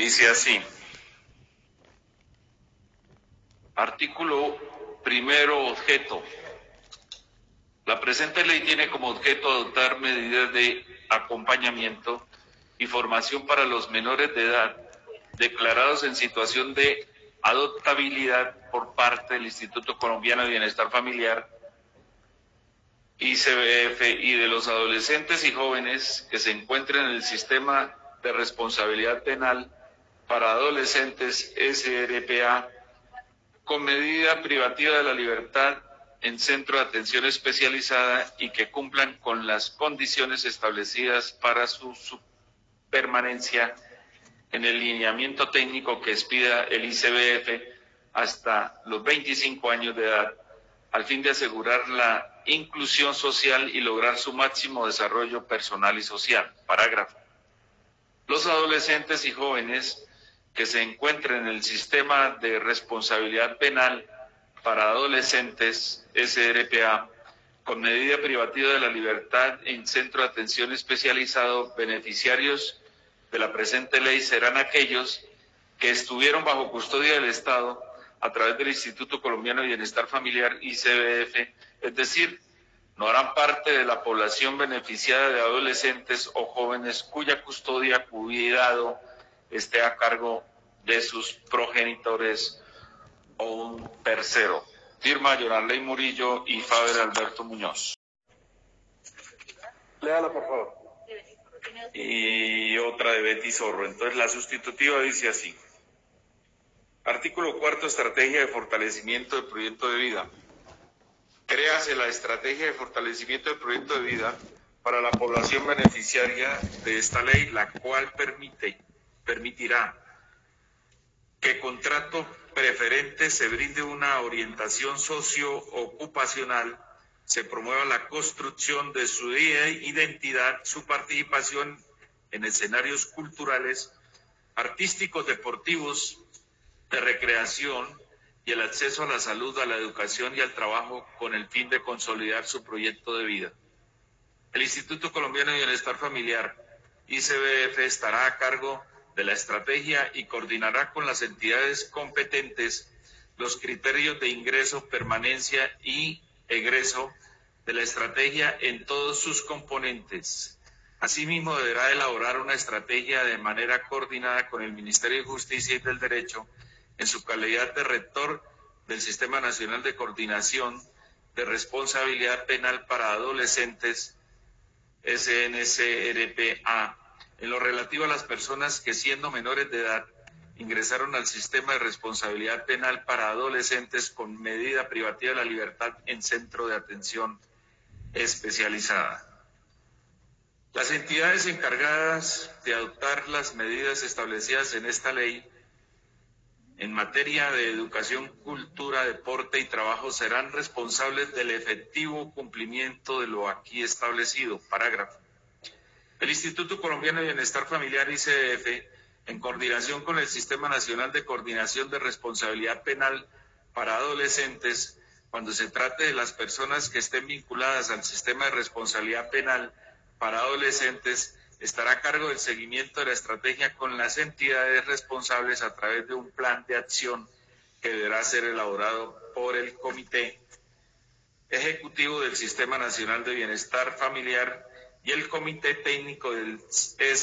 Dice así. Artículo primero, objeto. La presente ley tiene como objeto adoptar medidas de acompañamiento y formación para los menores de edad declarados en situación de adoptabilidad por parte del Instituto Colombiano de Bienestar Familiar, ICBF, y de los adolescentes y jóvenes que se encuentren en el sistema de responsabilidad penal para adolescentes SRPA con medida privativa de la libertad en centro de atención especializada y que cumplan con las condiciones establecidas para su, permanencia en el lineamiento técnico que expida el ICBF hasta los 25 años de edad, al fin de asegurar la inclusión social y lograr su máximo desarrollo personal y social. Parágrafo. Los adolescentes y jóvenes que se encuentren en el sistema de responsabilidad penal para adolescentes SRPA con medida privativa de la libertad en centro de atención especializado, beneficiarios de la presente ley serán aquellos que estuvieron bajo custodia del Estado a través del Instituto Colombiano de Bienestar Familiar ICBF, es decir, no harán parte de la población beneficiada de adolescentes o jóvenes cuya custodia, cuidado esté a cargo de sus progenitores o un tercero. Firma Ley Murillo y Faber Alberto Muñoz. Léala, por favor y otra de Betty Zorro. Entonces la sustitutiva dice así. Artículo cuarto, estrategia de fortalecimiento del proyecto de vida. Créase la estrategia de fortalecimiento del proyecto de vida para la población beneficiaria de esta ley, la cual permite, permitirá que contrato preferente se brinde una orientación socio-ocupacional se promueva la construcción de su identidad, su participación en escenarios culturales, artísticos, deportivos, de recreación y el acceso a la salud, a la educación y al trabajo con el fin de consolidar su proyecto de vida. El Instituto Colombiano de Bienestar Familiar, ICBF, estará a cargo de la estrategia y coordinará con las entidades competentes los criterios de ingreso, permanencia y egreso de la estrategia en todos sus componentes. Asimismo, deberá elaborar una estrategia de manera coordinada con el Ministerio de Justicia y del Derecho en su calidad de rector del Sistema Nacional de Coordinación de Responsabilidad Penal para Adolescentes, SNCRPA, en lo relativo a las personas que siendo menores de edad ingresaron al sistema de responsabilidad penal para adolescentes con medida privativa de la libertad en centro de atención especializada. Las entidades encargadas de adoptar las medidas establecidas en esta ley en materia de educación, cultura, deporte y trabajo serán responsables del efectivo cumplimiento de lo aquí establecido. Parágrafo. El Instituto Colombiano de Bienestar Familiar ICF en coordinación con el Sistema Nacional de Coordinación de Responsabilidad Penal para Adolescentes, cuando se trate de las personas que estén vinculadas al sistema de responsabilidad penal para adolescentes, estará a cargo del seguimiento de la estrategia con las entidades responsables a través de un plan de acción que deberá ser elaborado por el Comité Ejecutivo del Sistema Nacional de Bienestar Familiar y el Comité Técnico del SNCRPA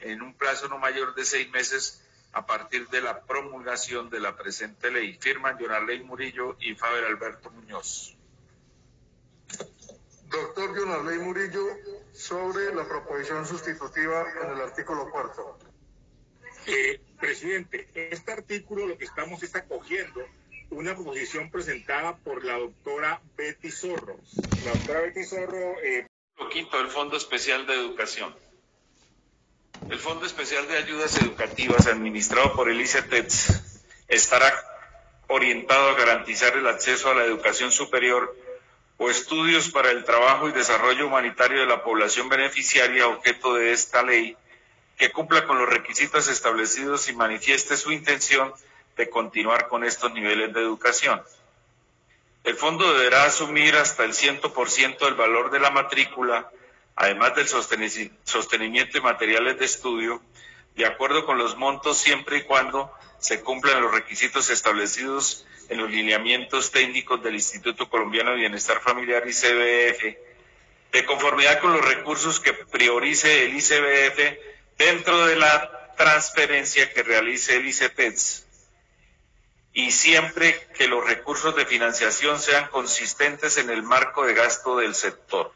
en un plazo no mayor de seis meses a partir de la promulgación de la presente ley. Firman Ley Murillo y Faber Alberto Muñoz. Doctor Ley Murillo, sobre la proposición sustitutiva en el artículo cuarto. Eh, presidente, este artículo lo que estamos es acogiendo una proposición presentada por la doctora Betty Zorro. La doctora Betty Zorro... Eh... Quinto, el Fondo Especial de Educación. El Fondo Especial de Ayudas Educativas administrado por el ICETEX estará orientado a garantizar el acceso a la educación superior o estudios para el trabajo y desarrollo humanitario de la población beneficiaria objeto de esta ley, que cumpla con los requisitos establecidos y manifieste su intención de continuar con estos niveles de educación. El fondo deberá asumir hasta el 100% del valor de la matrícula además del sostenimiento de materiales de estudio, de acuerdo con los montos siempre y cuando se cumplan los requisitos establecidos en los lineamientos técnicos del Instituto Colombiano de Bienestar Familiar ICBF, de conformidad con los recursos que priorice el ICBF dentro de la transferencia que realice el ICETEX y siempre que los recursos de financiación sean consistentes en el marco de gasto del sector.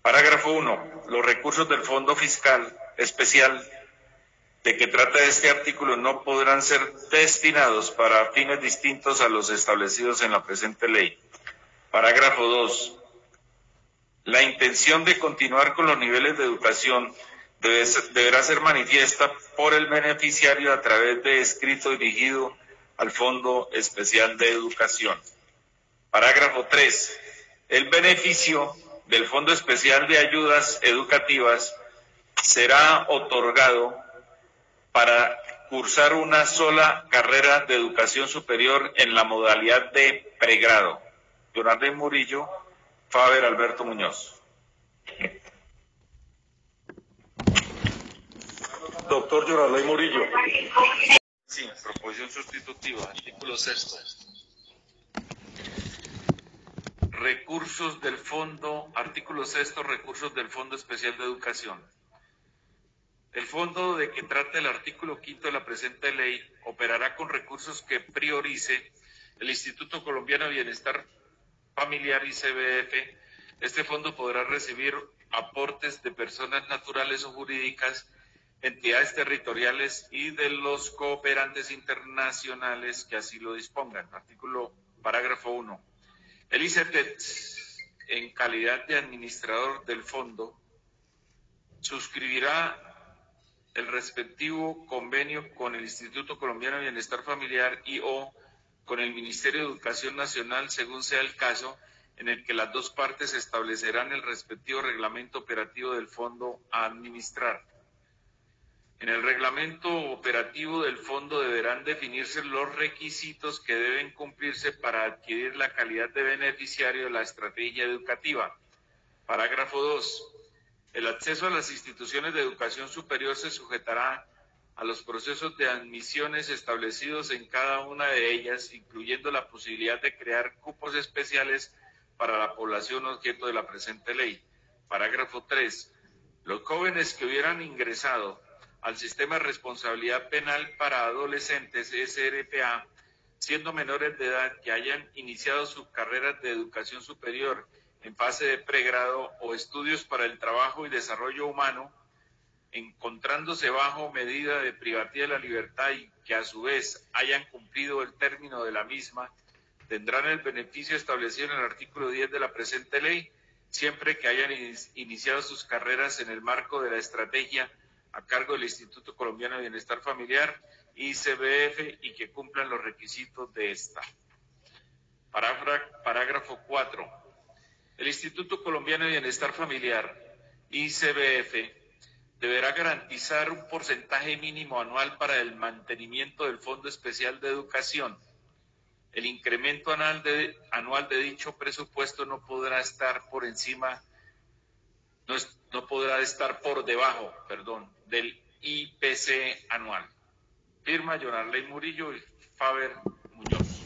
Parágrafo 1. Los recursos del Fondo Fiscal Especial de que trata este artículo no podrán ser destinados para fines distintos a los establecidos en la presente ley. Parágrafo 2. La intención de continuar con los niveles de educación deberá ser manifiesta por el beneficiario a través de escrito dirigido al Fondo Especial de Educación. Parágrafo 3. El beneficio del Fondo Especial de Ayudas Educativas será otorgado para cursar una sola carrera de educación superior en la modalidad de pregrado. Jonathan Murillo, Faber Alberto Muñoz. Doctor Jonathan Murillo. Sí, proposición sustitutiva, artículo sexto. Recursos del Fondo, artículo sexto, recursos del Fondo Especial de Educación. El fondo de que trata el artículo quinto de la presente ley operará con recursos que priorice el Instituto Colombiano de Bienestar Familiar ICBF. Este fondo podrá recibir aportes de personas naturales o jurídicas entidades territoriales y de los cooperantes internacionales que así lo dispongan. Artículo parágrafo 1. El ICETET, en calidad de administrador del fondo, suscribirá el respectivo convenio con el Instituto Colombiano de Bienestar Familiar y o con el Ministerio de Educación Nacional, según sea el caso, en el que las dos partes establecerán el respectivo reglamento operativo del fondo a administrar. En el reglamento operativo del fondo deberán definirse los requisitos que deben cumplirse para adquirir la calidad de beneficiario de la estrategia educativa. Parágrafo 2. El acceso a las instituciones de educación superior se sujetará a los procesos de admisiones establecidos en cada una de ellas, incluyendo la posibilidad de crear cupos especiales para la población objeto de la presente ley. Parágrafo 3. Los jóvenes que hubieran ingresado al sistema de responsabilidad penal para adolescentes, SRPA, siendo menores de edad que hayan iniciado sus carreras de educación superior en fase de pregrado o estudios para el trabajo y desarrollo humano, encontrándose bajo medida de privacidad de la libertad y que a su vez hayan cumplido el término de la misma, tendrán el beneficio establecido en el artículo 10 de la presente ley, siempre que hayan iniciado sus carreras en el marco de la estrategia a cargo del Instituto Colombiano de Bienestar Familiar, ICBF, y que cumplan los requisitos de esta. Parágrafo 4. El Instituto Colombiano de Bienestar Familiar, ICBF, deberá garantizar un porcentaje mínimo anual para el mantenimiento del Fondo Especial de Educación. El incremento anual de, anual de dicho presupuesto no podrá estar por encima, no, no podrá estar por debajo, perdón, del IPC anual. Firma Jonarley Murillo y Faber Muñoz.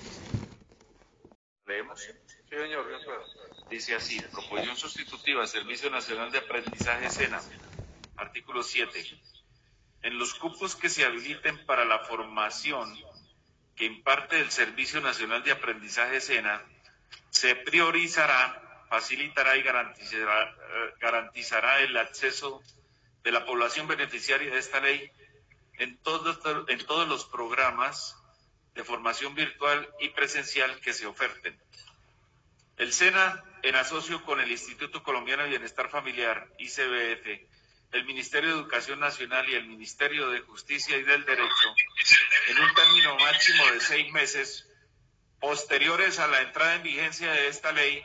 ¿Leemos? Sí, señor. Dice así, proposición sustitutiva, Servicio Nacional de Aprendizaje SENA, artículo 7. En los cupos que se habiliten para la formación que imparte el Servicio Nacional de Aprendizaje SENA, se priorizará, facilitará y garantizará, eh, garantizará el acceso de la población beneficiaria de esta ley en todos, en todos los programas de formación virtual y presencial que se oferten. El SENA, en asocio con el Instituto Colombiano de Bienestar Familiar, ICBF, el Ministerio de Educación Nacional y el Ministerio de Justicia y del Derecho, en un término máximo de seis meses, posteriores a la entrada en vigencia de esta ley,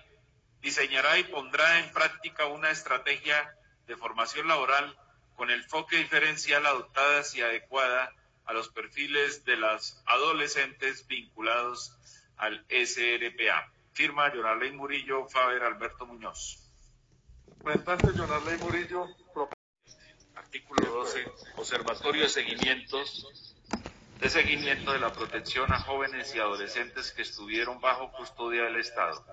diseñará y pondrá en práctica una estrategia de formación laboral con el enfoque diferencial adoptada y adecuada a los perfiles de las adolescentes vinculados al SRPA. Firma Jonarley Murillo, Faber Alberto Muñoz. Representante Jonarley Murillo, artículo 12, observatorio de seguimientos, de seguimiento de la protección a jóvenes y adolescentes que estuvieron bajo custodia del Estado.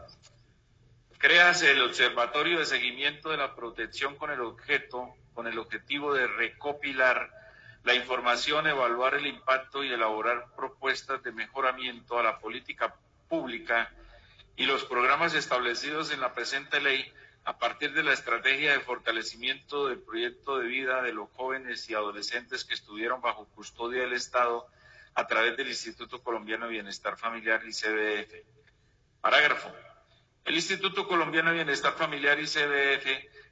Créase el observatorio de seguimiento de la protección con el objeto, con el objetivo de recopilar la información, evaluar el impacto y elaborar propuestas de mejoramiento a la política pública y los programas establecidos en la presente ley a partir de la estrategia de fortalecimiento del proyecto de vida de los jóvenes y adolescentes que estuvieron bajo custodia del Estado a través del Instituto Colombiano de Bienestar Familiar y CBF. Parágrafo. El Instituto Colombiano de Bienestar Familiar y CBF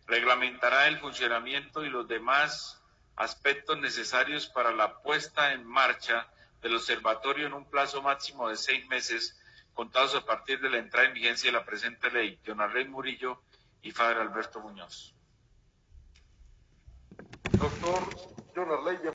reglamentará el funcionamiento y los demás aspectos necesarios para la puesta en marcha del observatorio en un plazo máximo de seis meses contados a partir de la entrada en vigencia de la presente ley. Rey Murillo y Fader Alberto Muñoz. Doctor Arley,